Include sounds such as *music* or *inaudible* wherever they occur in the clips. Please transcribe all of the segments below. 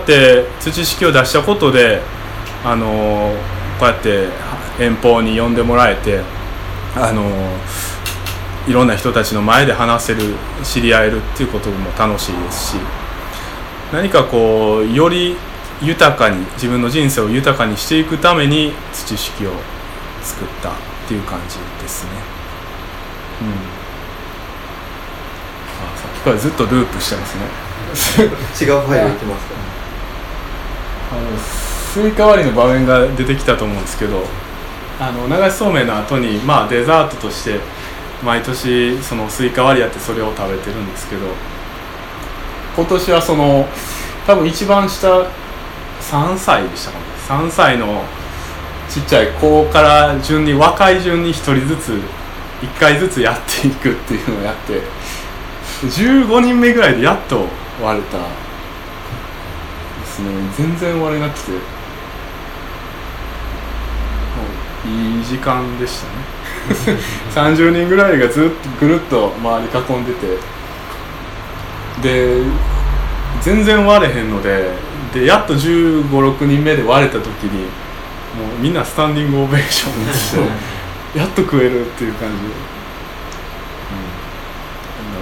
って土式を出したことであのこうやって遠方に呼んでもらえてあのいろんな人たちの前で話せる知り合えるっていうことも楽しいですし何かこうより豊かに自分の人生を豊かにしていくために土式を作ったっていう感じですね。うん、あさっきからずっとループしてますね。違うファイルいきますか？あのスイカ割りの場面が出てきたと思うんですけどあの流しそうめんの後にまあデザートとして毎年そのスイカ割りやってそれを食べてるんですけど今年はその多分一番下3歳でしたかね。3歳のちっちゃい子から順に若い順に1人ずつ1回ずつやっていくっていうのをやって15人目ぐらいでやっと割れたね全然割れなくてもういい時間でしたね。*laughs* 30人ぐらいがずっとぐるっと周り囲んでてで全然割れへんのででやっと1 5 6人目で割れた時にもうみんなスタンディングオベーションして *laughs* やっと食えるっていう感じ。で、うん、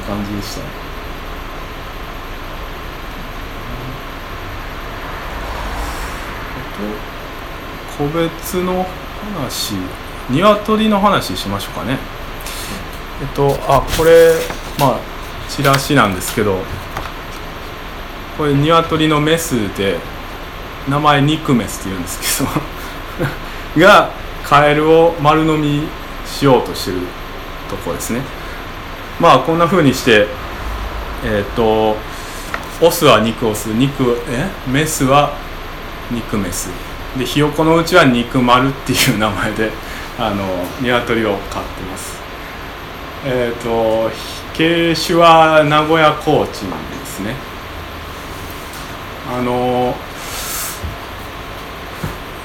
こんな感じでした。あ個別の話鶏の話しましょうかね。えっとあこれまあチラシなんですけどこれ鶏のメスで名前肉メスって言うんですけど *laughs* がカエルを丸飲みしようとしてるとこですね。まあこんな風にしてえっ、とオスは肉オス肉え？メスは肉メス。でひよこのうちは肉丸っていう名前で *laughs* あの鶏を飼ってます。えっ、と犬種は名古屋コーチですね。あの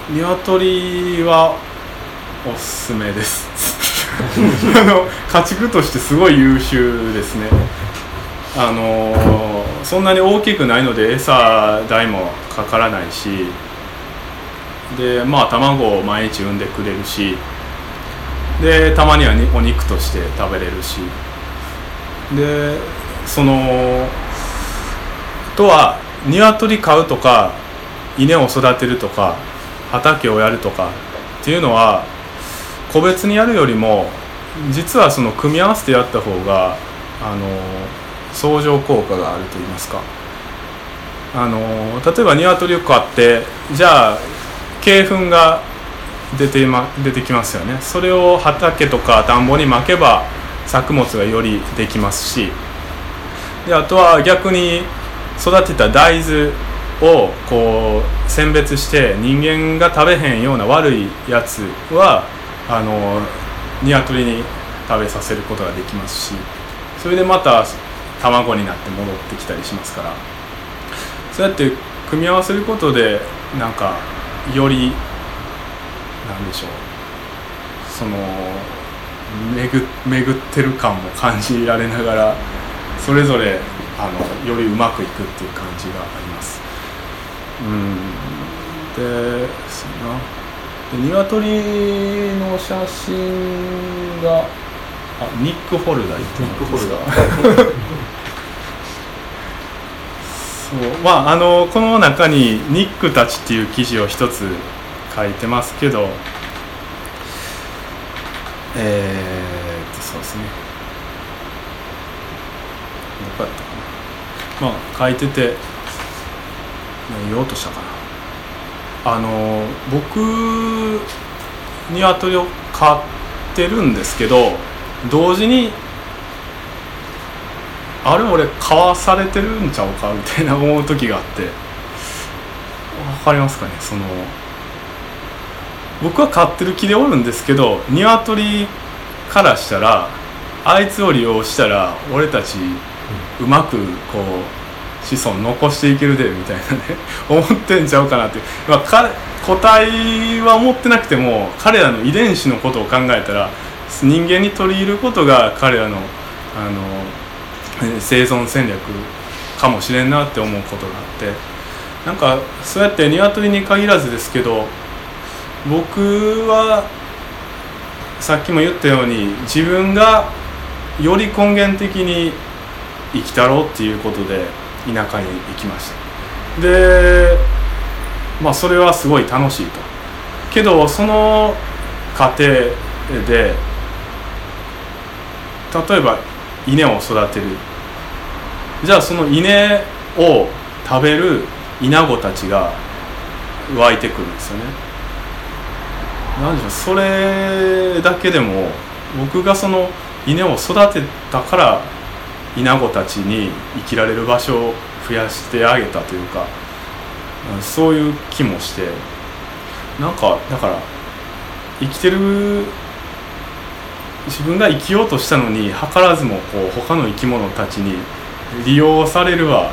鶏はおすすめです。*laughs* あの家畜としてすごい優秀ですね。あのそんなに大きくないので餌代もかからないしでまあ卵を毎日産んでくれるしでたまにはお肉として食べれるしでそのとは鶏飼うとか稲を育てるとか畑をやるとかっていうのは個別にやるよりも実はその組み合わせてやった方があの相乗効果があると言いますか。あの例えば鶏を飼ってじゃあ鶏粉が出て,、ま、出てきますよね。それを畑とか田んぼにまけば作物がよりできますし。であとは逆に育てた大豆をこう選別して人間が食べへんような悪いやつはあの鶏に食べさせることができますし。それでまた卵になって戻ってきたりしますから。そうやって組み合わせることでなんかよりなんでしょう。その巡巡ってる感も感じられながらそれぞれあのよりうまくいくっていう感じがあります。うん。でそうなで鶏の写真があニック・ホルダーニック・ホルダー。そう。まああのこの中に「ニックたち」っていう記事を一つ書いてますけどえー、っとそうですね。どこやったかな。まあ書いてて言おうとしたかな。あの僕鶏を飼ってるんですけど同時にあれ俺買わされてるんちゃうかみたいな思う時があって。分かりますかね？その僕は飼ってる気でおるんですけど鶏からしたらあいつを利用したら俺たちうまくこう子孫残していけるでみたいなね *laughs* 思ってんちゃうかなって、まあ、か個体は思ってなくても彼らの遺伝子のことを考えたら人間に取り入ることが彼らのあの生存戦略かもしれんなって思うことがあってなんかそうやって鶏に限らずですけど僕はさっきも言ったように自分がより根源的に生きたろうっていうことで田舎に行きました。でまあそれはすごい楽しいと。けどその過程で例えば稲を育てる。じゃあその稲を食べるイナゴたちが湧いてくるんですよね。何でしょうそれだけでも僕がその稲を育てたからイナゴたちに生きられる場所を増やしてあげたというかそういう気もして。なんかだから生きてる自分が生きようとしたのに図らずもこう他の生き物たちに利用されるは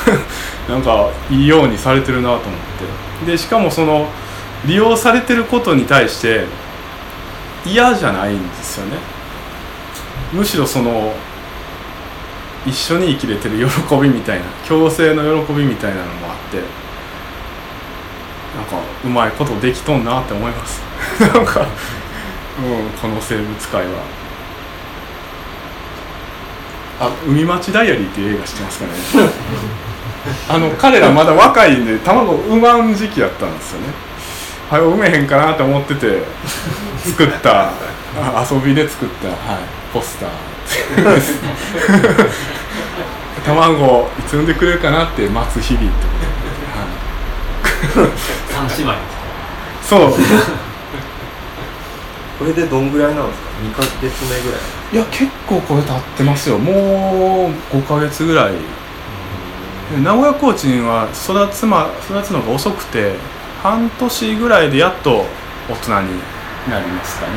*laughs* なんかいいようにされてるなと思って。でしかもその利用されてることに対して嫌じゃないんですよね。むしろその一緒に生きれてる喜びみたいな共生の喜びみたいなのもあってなんかうまいことできとんなって思います。*laughs* なんか、うん、この生物界は。あ海町ダイアリーっていう映画知ってますかね？*laughs* あの彼らまだ若いんで卵産まん時期やったんですよね。はよ産めへんかなと思ってて作った遊びで作った、はい、ポスター。卵いつ産んでくれるかなって待つ日々って。ことで、はい、3姉妹そうこれでどんぐらいなんですか？2か月目ぐらい。いや結構これ経ってますよ。もう5か月ぐらい。名古屋コーチンは育つ,、ま、育つのが遅くて半年ぐらいでやっと大人になりますかね、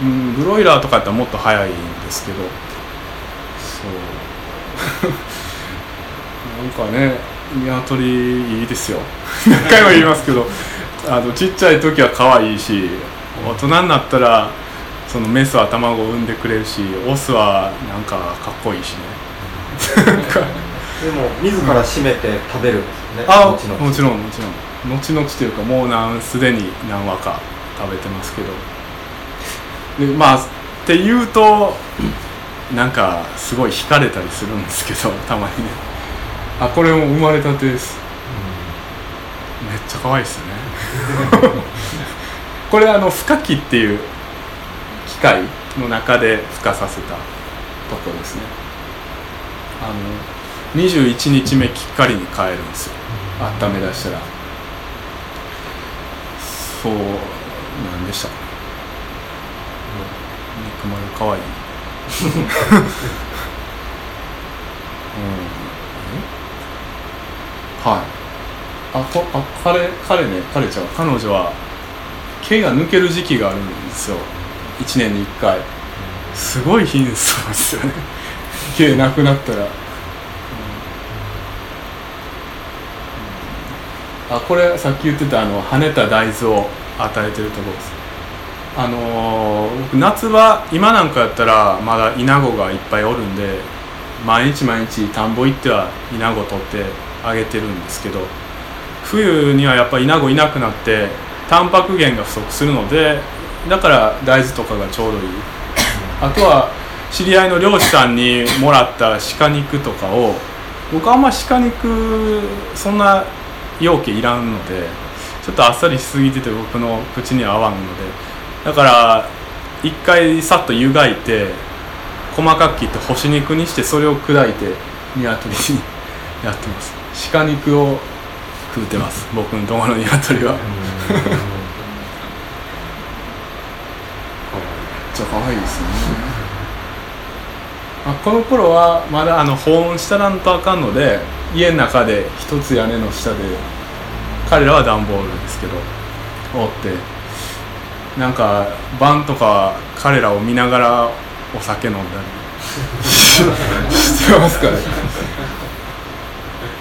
うん、ブロイラーとかやったらもっと早いんですけど。そう。*laughs* なんかね鶏いいですよ。何回も言いますけどあのちっちゃい時は可愛いし大人になったらそのメスは卵を産んでくれるしオスはなんかかっこいいしね。でも自ら締めて食べるんですよねあもちろんもちろん。後々というかもうなんすでに何話か食べてますけど。でまあっていうとなんかすごい惹かれたりするんですけどたまにね。あこれも生まれたてです、うん、めっちゃ可愛いですよね *laughs* これあの孵化器っていう機械の中で孵化させたとこですね。あの21日目きっかりに帰るんですよ。温め出したら。そうなんでした。肉まんかわい。い *laughs* うん、はい。あこあ彼彼ね彼ちゃん彼女は毛が抜ける時期があるんですよ。1年に1回。すごい貧相ですよね。*laughs* 毛なくなったら、あこれさっき言ってたあの跳ねた大豆を与えてるところです。あのー、僕夏場今なんかやったらまだイナゴがいっぱいおるんで毎日毎日田んぼ行ってはイナゴ取ってあげてるんですけど冬にはやっぱイナゴいなくなってタンパク源が不足するのでだから大豆とかがちょうどいい。あとは知り合いの漁師さんにもらった鹿肉とかを僕あんま鹿肉そんな容器いらんのでちょっとあっさりしすぎてて僕の口には合わんので。だから一回さっと湯がいて細かく切って干し肉にしてそれを砕いて鶏にやってます。鹿肉を食うてます。僕のところの鶏は。めっちゃ可愛いですね。あこの頃はまだあの保温したらんとあかんので家の中で一つ屋根の下で彼らは段ボールですけどおってなんか晩とか彼らを見ながらお酒飲んだり。*laughs* してますから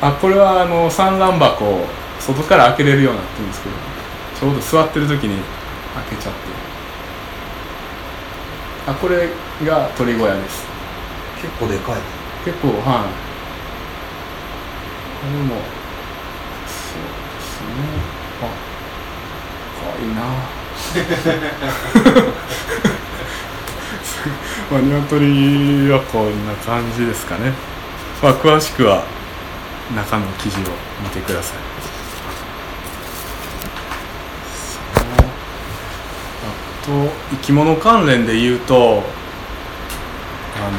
あこれはあの産卵箱を外から開けれるようになってるんですけどちょうど座ってる時に開けちゃって。あこれが鳥小屋です。結構でかい結構はい。れもそうですね。あ可愛いな。*laughs* *laughs* まあ鶏はこんな感じですかね。まあ詳しくは中の記事を見てください。あと生き物関連で言うとあの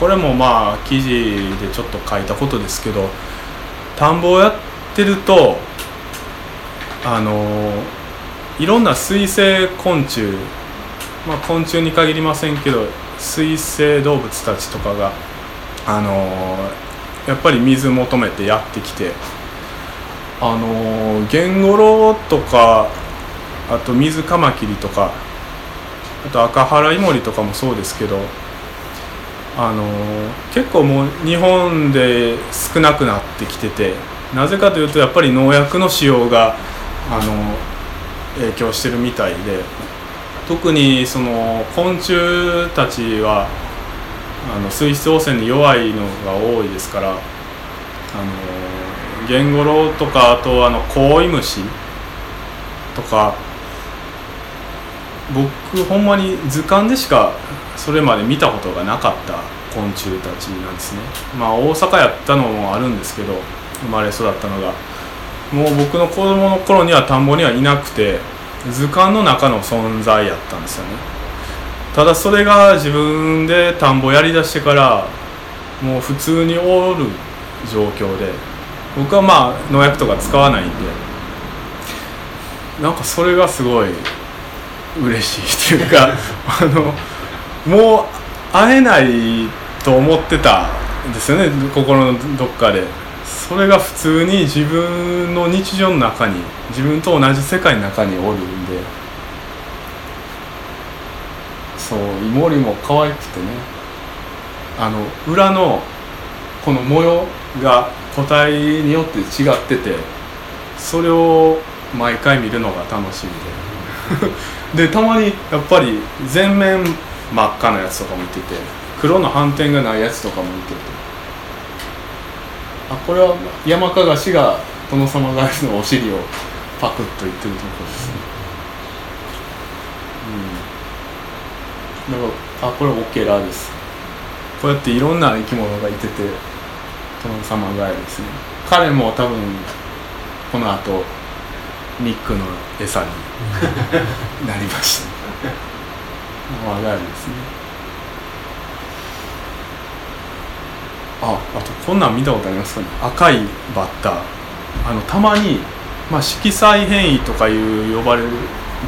これもまあ記事でちょっと書いたことですけど田んぼをやってるとあのいろんな水生昆虫まあ昆虫に限りませんけど水生動物たちとかがあのやっぱり水求めてやってきてあのゲンゴロウとかあと水カマキリとかあと赤原イモリとかもそうですけどあの結構もう日本で少なくなってきててなぜかというとやっぱり農薬の使用があの影響してるみたいで特にその昆虫たちはあの水質汚染に弱いのが多いですからあのゲンゴロウとかあとあのコイムシとか僕ほんまに図鑑でしかそれまで見たことがなかった昆虫たちなんですね。まあ大阪やったのもあるんですけど生まれ育ったのが。もう僕の子供の頃には田んぼにはいなくて図鑑の中の存在やったんですよね。ただそれが自分で田んぼやりだしてからもう普通におる状況で僕はまあ農薬とか使わないんでなんかそれがすごい嬉しいっていうか *laughs* あのもう会えないと思ってたんですよね心のどっかで。それが普通に自分の日常の中に自分と同じ世界の中におるんで。そうイモリも可愛くてね。あの裏のこの模様が個体によって違っててそれを毎回見るのが楽しみで。*laughs* でたまにやっぱり全面真っ赤なやつとかもいてて黒の斑点がないやつとかもいてて。あこれは山かがしが殿様ガエルのお尻をパクッといってるところですねうんだからあこれオケラです。こうやっていろんな生き物がいてて殿様ガエルですね。彼も多分この後ニックの餌に *laughs* なりました。マガエルですね。ああとこんなん見たことありますかね。赤いバッター。あのたまに、まあ、色彩変異とかいう呼ばれる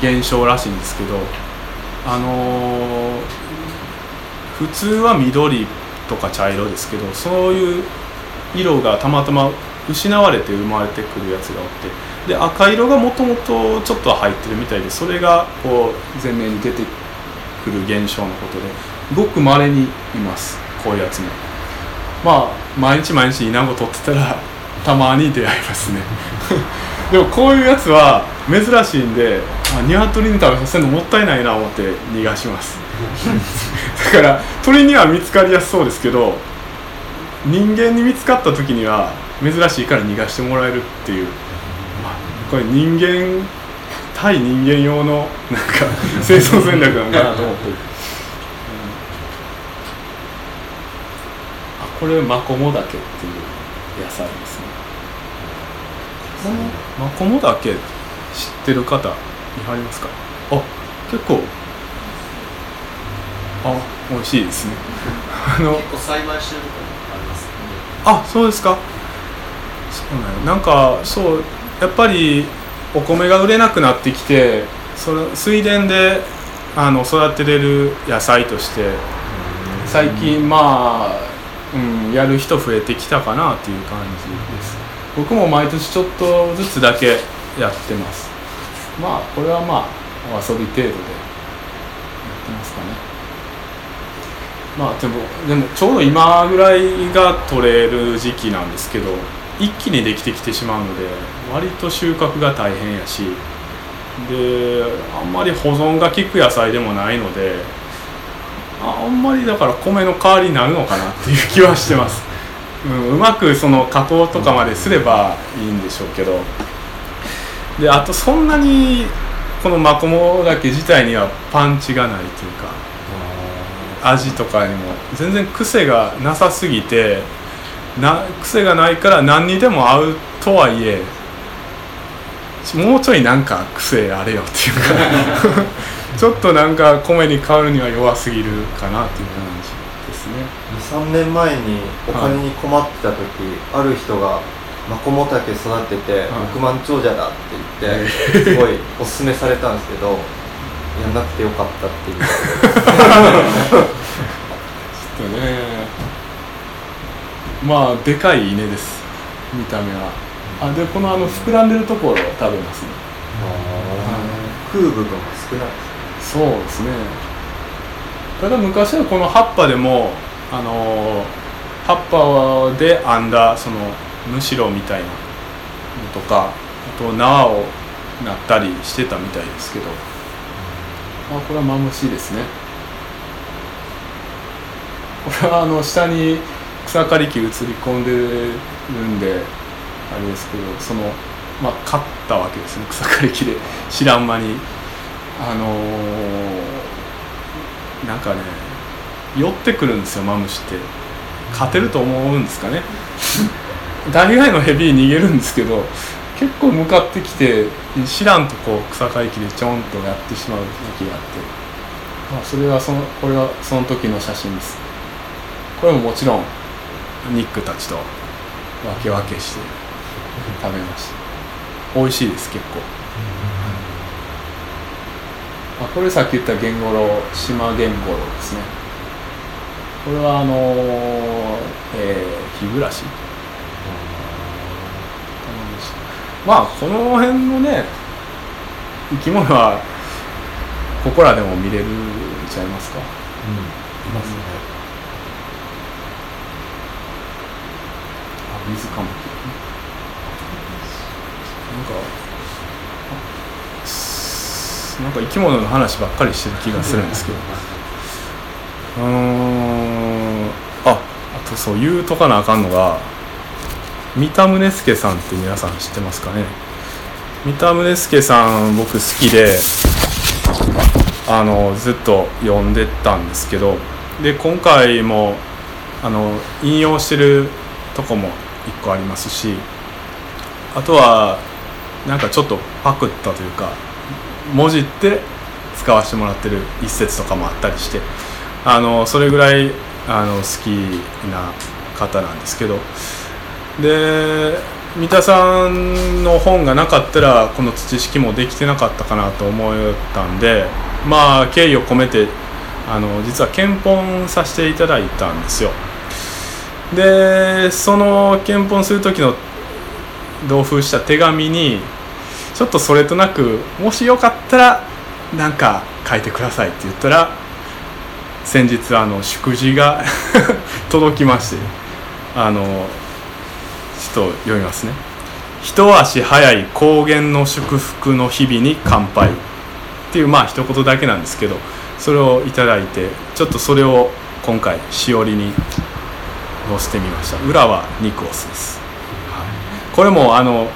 現象らしいんですけどあの普通は緑とか茶色ですけどそういう色がたまたま失われて生まれてくるやつがおってで赤色がもともとちょっとは入ってるみたいでそれがこう前面に出てくる現象のことでごくまれにいますこういうやつも。まあ毎日毎日イナゴ取ってたらたまに出会いますね。でもこういうやつは珍しいんであ鶏に食べさせるのもったいないな思って逃がします。*laughs* だから鳥には見つかりやすそうですけど人間に見つかった時には珍しいから逃がしてもらえるっていう、まあ、これ人間対人間用のなんか *laughs* 生存戦略なのかなと。思ってる、あこれマコモダケっていう野菜このマコモダケ知ってる方いはりますか？あ結構。あ美味しいですね。*laughs* あの。結構栽培してるところありますね。あそうですか。そうなんや。なんかそうやっぱりお米が売れなくなってきてその水田であの育てれる野菜として最近まあ、うん、やる人増えてきたかなっていう感じです僕も毎年ちょっとずつだけやってます。まあこれはまあ遊び程度でやってますかね。まあでもでもちょうど今ぐらいが取れる時期なんですけど一気にできてきてしまうので割と収穫が大変やしであんまり保存が効く野菜でもないのであんまりだから米の代わりになるのかなっていう気はしてます。うん、うまくその加工とかまですればいいんでしょうけど。であとそんなにこのマコモダケ自体にはパンチがないというか味とかにも全然癖がなさすぎてな癖がないから何にでも合うとはいえもうちょいなんか癖あれよっていうか *laughs* ちょっとなんか米に変わるには弱すぎるかなっていう感じ23年前にお金に困ってた時、ある人がマコモタケ育てて億万長者だって言って、すごいおすすめされたんですけど *laughs* やんなくてよかったっていう。ちょっとね。まあでかい稲です。見た目は。あでこのあの膨らんでるところを食べますね。食う部分が少ない。そうですね。ただ昔はこの葉っぱでもあの葉っぱで編んだそのむしろみたいなのとかあと縄をなったりしてたみたいですけど。まあこれはマムシですね。これはあの下に草刈り機映り込んでるんであれですけどそのまあ刈ったわけですね。草刈り機で。知らん間に。あのーなんかね寄ってくるんですよマムシって。勝てると思うんですかね。*laughs* 大概のヘビ逃げるんですけど結構向かってきて知らんとこう草刈り機でちょんとやってしまう時があって、まあ、それはそのこれはその時の写真です。これももちろんニックたちと分け分けして食べました美味しいです結構。あこれさっき言ったゲンゴロウ島ゲンゴロウですねこれはあのーえー、日暮らしまあこの辺のね生き物はここらでも見れるんちゃいますか？いますね。あ水かも。なんかなんか生き物の話ばっかりしてる気がするんですけど。うーんそう言うとかなあかんのが三田宗介さんって皆さん知ってますかね？三田宗介さん僕好きであのずっと読んでたんですけどで今回もあの引用してるとこも一個ありますしあとはなんかちょっとパクったというか文字って使わせてもらってる一節とかもあったりしてあのそれぐらいあの好きな方なんですけど。で三田さんの本がなかったらこの土式もできてなかったかなと思ったんでまあ敬意を込めてあの実は検本させていただいたんですよ。でその検本する時の同封した手紙にちょっとそれとなくもしよかったらなんか書いてくださいって言ったら先日あの祝辞が *laughs* 届きましてあのちょっと読みますね。一足早い高原の祝福の日々に乾杯っていうまあ一言だけなんですけどそれをいただいてちょっとそれを今回しおりに載せてみました。裏はニクオスです、はい、これもあの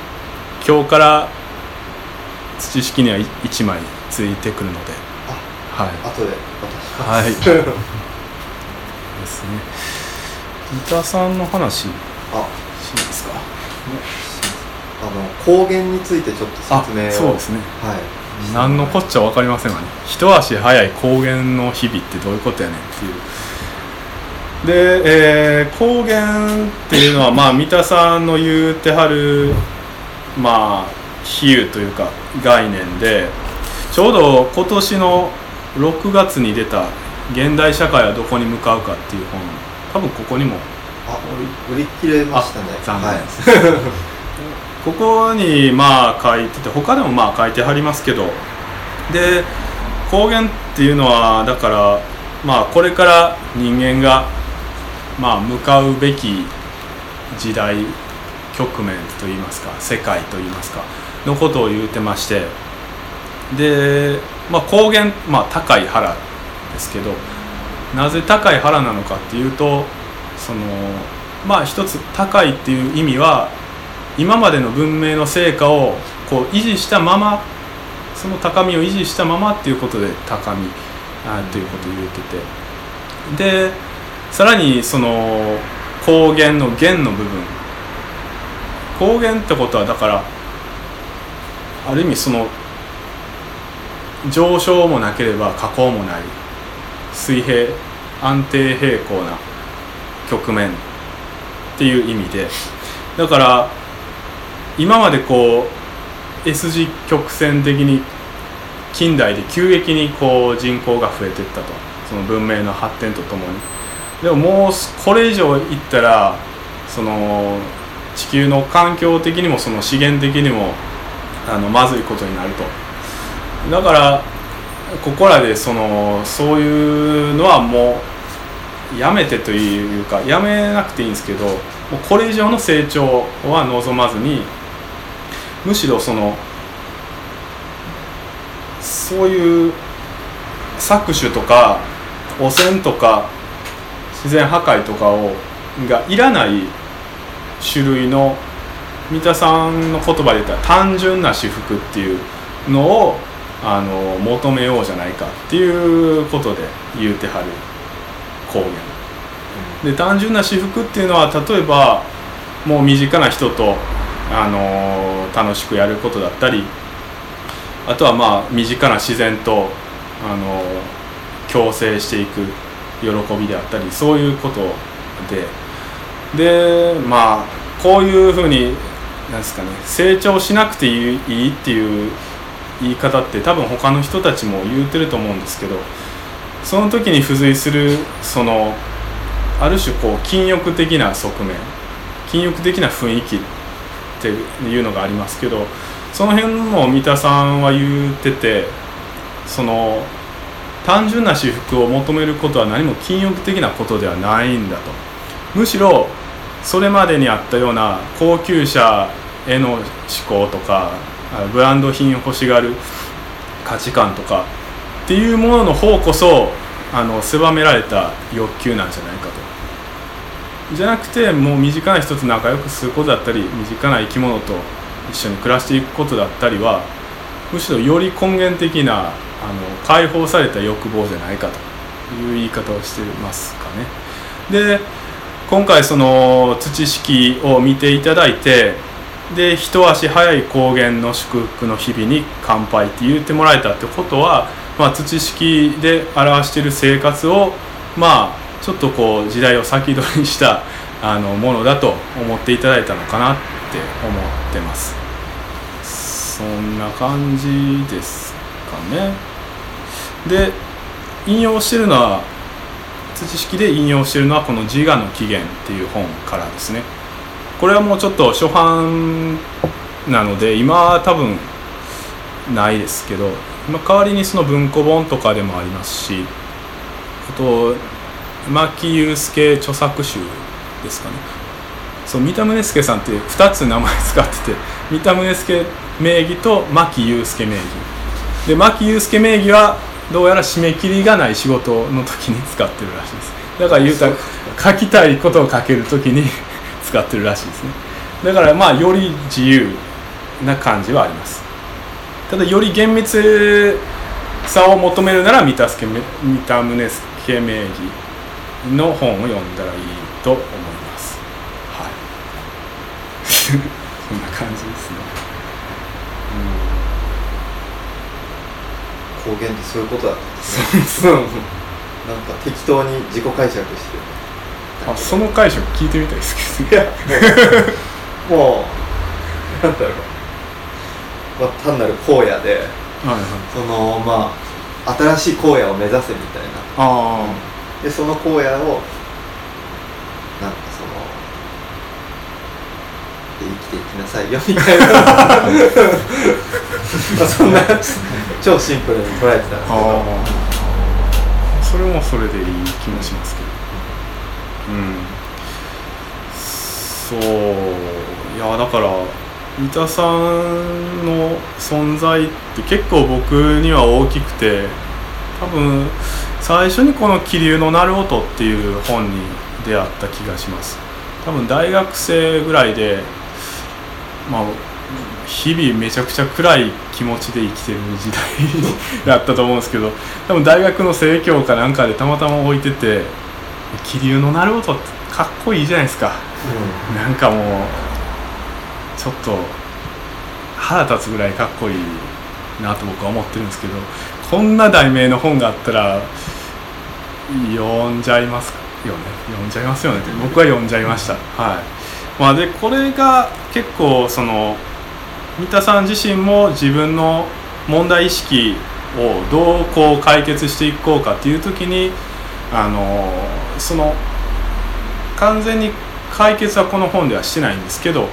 今日から土式には1枚ついてくるので。はい。後ではい。でます、すね三田さんの話しあますか？あの高原についてちょっとあ説明を。そうですね。はい。何のこっちゃ分かりませんがね。一足早い高原の日々ってどういうことやねんっていう。で、えー高原っていうのはまあ三田さんの言うてはるまあ比喩というか概念でちょうど今年の6月に出た「現代社会はどこに向かうか」っていう本。多分ここにも。あ売り切れましたね。あ残念。はい。で *laughs* すここにまあ書いてて他でもまあ書いてはりますけど。で高原っていうのはだからまあこれから人間がまあ向かうべき時代局面といいますか世界といいますかのことを言うてまして。で、まあ、高原、まあ、高い原ですけどなぜ高い原なのかっていうとそのまあ一つ高いっていう意味は今までの文明の成果をこう維持したままその高みを維持したままっていうことで高みあということを言ってて。でさらにその光源の源の部分。光源ってことはだからある意味その上昇もなければ下降もない水平安定平行な局面っていう意味でだから今までこう S 字曲線的に近代で急激にこう人口が増えていったと。その文明の発展とともに。でももうこれ以上いったらその地球の環境的にもその資源的にもあのまずいことになると。だからここらでそのそういうのはもうやめてというかやめなくていいんですけどもうこれ以上の成長は望まずにむしろそのそういう搾取とか汚染とか自然破壊とかをがいらない種類の三田さんの言葉で言ったら単純な私服っていうのをあの求めようじゃないかっていうことで言うてはる公言で単純な私服っていうのは例えばもう身近な人とあの楽しくやることだったりあとはまあ身近な自然とあの共生していく喜びであったりそういうことで。でまあこういうふうになんですかね成長しなくていいっていう言い方って多分他の人たちも言うてると思うんですけどその時に付随するそのある種こう禁欲的な側面禁欲的な雰囲気っていうのがありますけどその辺も三田さんは言っててその単純な私服を求めることは何も禁欲的なことではないんだと。むしろそれまでにあったような高級車への思考とかブランド品を欲しがる価値観とかっていうものの方こそあの狭められた欲求なんじゃないかとじゃなくてもう身近な人と仲良くすることだったり身近な生き物と一緒に暮らしていくことだったりはむしろより根源的なあの解放された欲望じゃないかという言い方をしてますかね。で今回その土式を見ていただいてで一足早い高原の祝福の日々に乾杯って言ってもらえたってことは、まあ、土式で表している生活をまあちょっとこう時代を先取りしたあのものだと思っていただいたのかなって思ってます。そんな感じですかね。で引用してるのは土式で引用してるのはこの「自我の起源」っていう本からですね。これはもうちょっと初版なので今は多分ないですけど今代わりにその文庫本とかでもありますしあと牧祐介著作集ですかね。そう三田宗介さんって2つ名前使ってて三田宗介名義と牧祐介名義。で牧祐介名義はどうやら締め切りがない仕事の時に使ってるらしいです。だから言うたら書きたいことを書ける時に使ってるらしいですね。だからまあより自由な感じはあります。ただより厳密さを求めるなら三田宗介名義の本を読んだらいいと思います。はい。*laughs* そんな感じですね。公言ってそういうことだったんですね。なんか適当に自己解釈してるあその解釈聞いてみたいですけど。ねもうなんだろう、まあ、単なる荒野ではいはい。そのまあ新しい荒野を目指せみたいな。あでその荒野をなんかそので生きていきなさいよみたいな。*laughs* まあそんな超シンプルに捉えてたんですけあどそれもそれでいい気もしますけど。うんそう。いやだから三田さんの存在って結構僕には大きくて多分最初にこの「気流の鳴る音」っていう本に出会った気がします。多分大学生ぐらいでまあ日々めちゃくちゃ暗い気持ちで生きてる時代だったと思うんですけど多分大学の生協かなんかでたまたま置いてて気流の鳴る音かっこいいじゃないですか。なんかもうちょっと腹立つぐらいかっこいいなと僕は思ってるんですけどこんな題名の本があったら読んじゃいますよね。読んじゃいますよねって。僕は読んじゃいました。はい。まあでこれが結構その三田さん自身も自分の問題意識をどうこう解決していこうかっていう時にあのその完全に解決はこの本ではしてないんですけど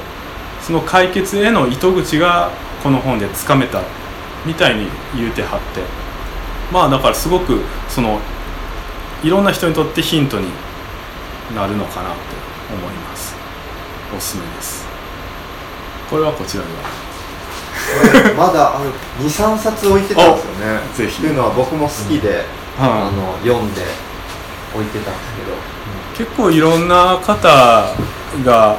その解決への糸口がこの本でつかめたみたいに言うてはって。まあだからすごくそのいろんな人にとってヒントになるのかなと思います。おすすめです。これはこちらでは。これまだある23冊置いてたんですよね。おぜひ。っていうのは僕も好きで、あはいの読んで置いてたんですけど。結構いろんな方が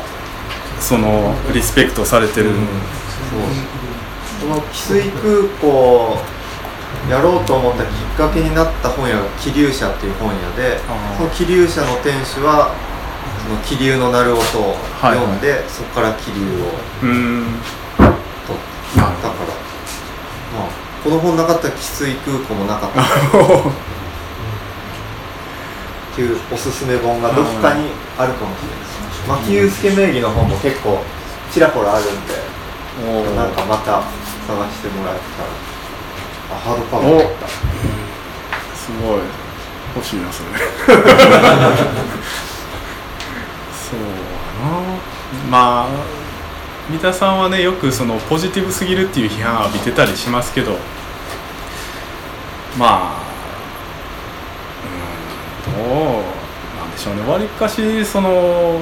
そのリスペクトされてる、そう。この汽水空港やろうと思ったきっかけになった本屋が気流社っていう本屋でその気流社の店主はその気流の鳴る音をはい。読んで、そこから気流をうーん。取ったから。まあこの本なかったら汽水空港もなかった *laughs* ほっていうおすすめ本がどこかにあるかもしれないです牧祐介名義の本も結構ちらほらあるんでどなんかまた探してもらえたら。あハードカバーだった。すごい。欲しいなそれ。*laughs* そうやな。まあ三田さんはねよくそのポジティブすぎるっていう批判を浴びてたりしますけど。まあうんどうなんでしょうねわりかしその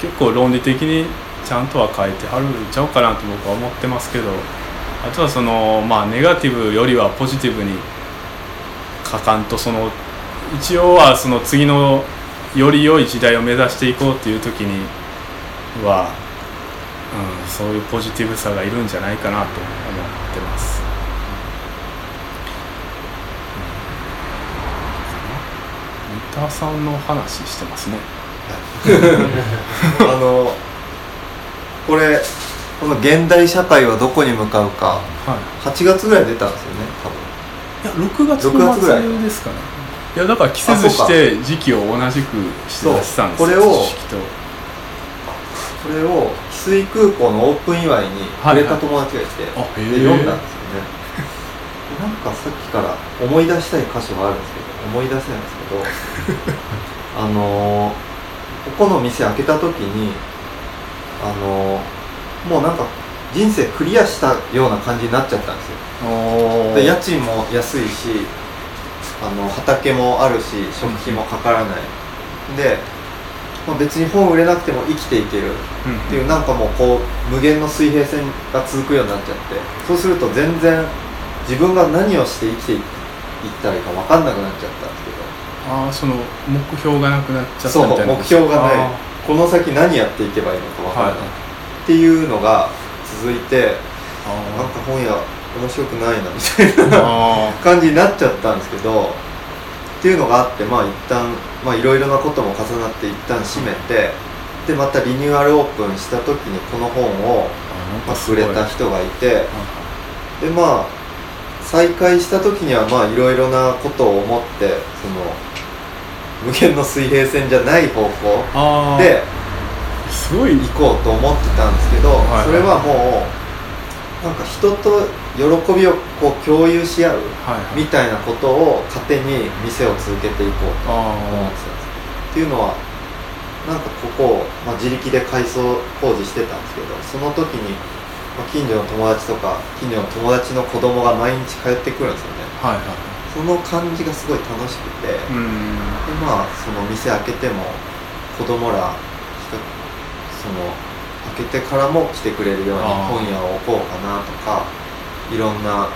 結構論理的にちゃんとは書いてはるんちゃうかなと僕は思ってますけどあとはそのまあネガティブよりはポジティブに書かんとその一応はその次のより良い時代を目指していこうっていう時には、うん、そういうポジティブさがいるんじゃないかなと思ってます。うん三田さんの話してますね。*laughs* あのこれこの現代社会はどこに向かうかはい。8月ぐらい出たんですよね多分。いや6月6月ぐらい。末ですかね。いやだから季節して時期を同じくして出したんですよこれをこれを翡翠空港のオープン祝いにくれた友達がいて、あへでえ読んだんですよ。ねなんかさっきから思い出したい箇所があるんですけど思い出せないんですけど *laughs* あのーここの店開けた時にあのーもうなんか人生クリアしたような感じになっちゃったんですよ。おで家賃も安いしあの畑もあるし食費もかからない、で、まあ、別に本売れなくても生きていける。っていうなんかもうこう無限の水平線が続くようになっちゃって。そうすると全然自分が何をして生きていったらいいか分かんなくなっちゃったんですけど。ああその目標がなくなっちゃったみたいな。目標がない。あこの先何やっていけばいいのか分からない、はいっていうのが続いてー。なんか本屋面白くないなみたいなあ *laughs* 感じになっちゃったんですけどっていうのがあってまあ一旦まあいろいろなことも重なって一旦閉めてでまたリニューアルオープンした時にこの本を、まあ、くれた人がいてでまあ再開した時にはまあいろいろなことを思ってその無限の水平線じゃない方向ですごい。行こうと思ってたんですけど、はいそれはもうなんか人と喜びをこう共有し合うみたいなことを糧に店を続けていこうと思ってたんあですっていうのはなんかここを、まあ、自力で改装工事してたんですけどその時に、まあ、近所の友達とか近所の友達の子供が毎日通ってくるんですよね。あはいはい。その感じがすごい楽しくて、でうん。まあその店開けても子供らその開けてからも来てくれるように本屋を置こうかなとかいろんな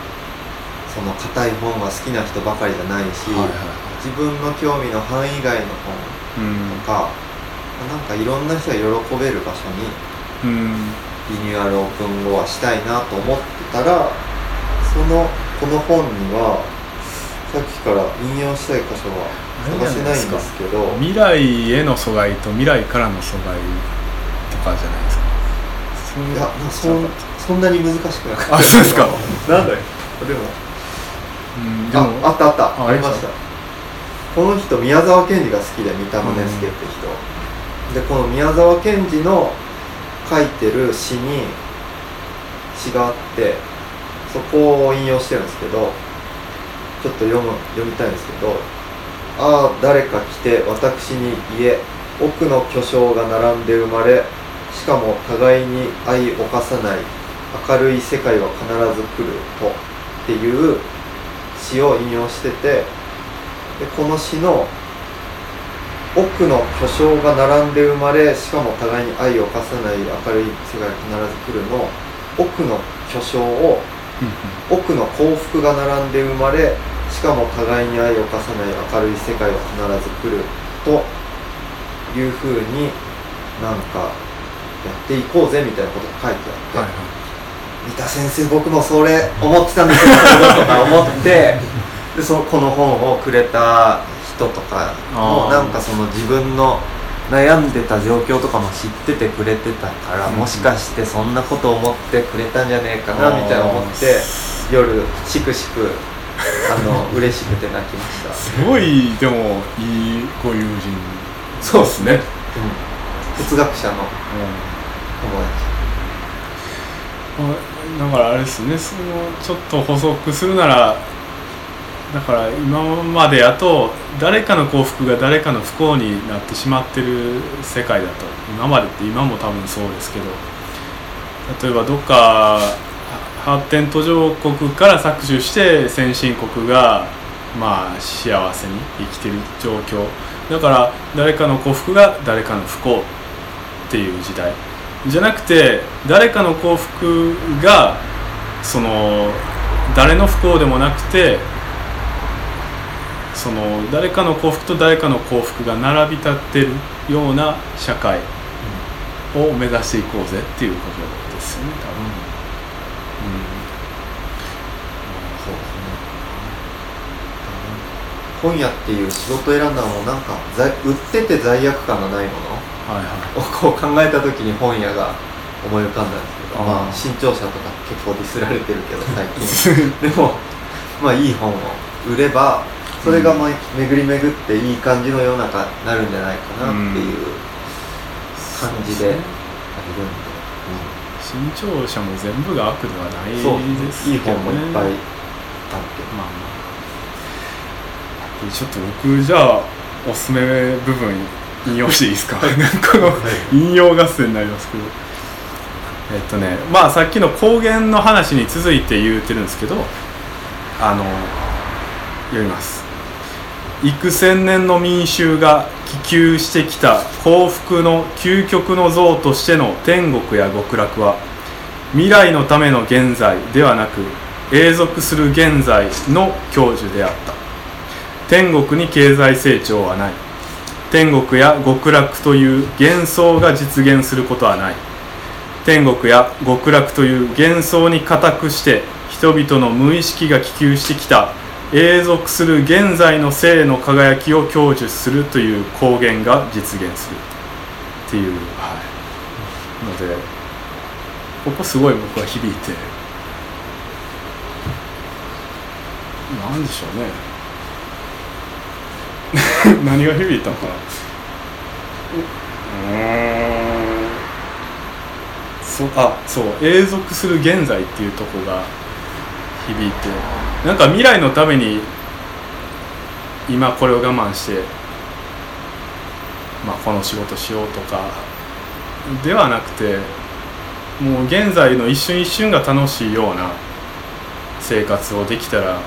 その硬い本が好きな人ばかりじゃないし、はいはい自分の興味の範囲外の本うん。とかなんかいろんな人が喜べる場所にうんリニューアルオープン後はしたいなと思ってたらそのこの本にはさっきから引用したい箇所は探せないんですけど。未来への阻害と未来からの阻害とかじゃないですか。いやそんそんなに難しくなかった。あそうですか。なんだよでも。うんでもああったあった。あありました。この人宮沢賢治が好きで三田宗介って人、でこの宮沢賢治の書いてる詩に詩があってそこを引用してるんですけどちょっと読む読みたいんですけど「ああ誰か来て私に言え奥の巨匠が並んで生まれしかも互いに相犯さない明るい世界は必ず来ると」っていう詩を引用しててでこの詩の「奥の巨匠が並んで生まれしかも互いに愛を犯さない明るい世界が必ず来る」の「奥の巨匠」を「奥の幸福が並んで生まれしかも互いに愛を犯さない明るい世界は必ず来る」というふうになんかやっていこうぜみたいなことが書いてあって。はいはい三田先生僕もそれ思ってたんですよとか思ってでそのこの本をくれた人とかもなんかその自分の悩んでた状況とかも知っててくれてたから、うん。もしかしてそんなこと思ってくれたんじゃねえかなみたいな思って夜しくしくあの *laughs* 嬉しくて泣きました。すごいでもいいご友人。そうですね、うん。哲学者のうん。友まあだからあれですねそのちょっと補足するならだから今までやと誰かの幸福が誰かの不幸になってしまってる世界だと。今までって今も多分そうですけど。例えばどっか発展途上国から搾取して先進国がまあ幸せに生きてる状況。だから誰かの幸福が誰かの不幸っていう時代。じゃなくて誰かの幸福がその誰の不幸でもなくてその誰かの幸福と誰かの幸福が並び立ってるような社会を目指していこうぜっていうことですよね多分、そうですね。本屋っていう仕事選んだのもなんか罪売ってて罪悪感がないものうん、はいはい。をこう考えた時に本屋が思い浮かんだんですけどまあ新潮社とか結構ディスられてるけど最近。*laughs* でもまあいい本を売ればそれがまあ巡り巡っていい感じの世の中になるんじゃないかなっていう感じであるんで、新潮社も全部が悪ではないですけど、ね、い。い本もいっぱいあるまあまあ。でちょっと僕じゃあおすすめ部分引用していいですかこの引用合戦になりますけど。えっとねまあさっきの高原の話に続いて言うてるんですけどあの読みます幾千年の民衆が希求してきた幸福の究極の像としての天国や極楽は未来のための現在ではなく永続する現在の享受であった。天国に経済成長はない。天国や極楽という幻想が実現することはない。天国や極楽という幻想に固くして人々の無意識が希求してきた永続する現在の生の輝きを享受するという光源が実現するっていう、はい、のでここすごい僕は響いて。なんでしょうね。*laughs* 何が響いたのかな。うん。そあそう。永続する現在っていうとこが響いてなんか未来のために今これを我慢して、まあ、この仕事しようとかではなくてもう現在の一瞬一瞬が楽しいような生活をできたら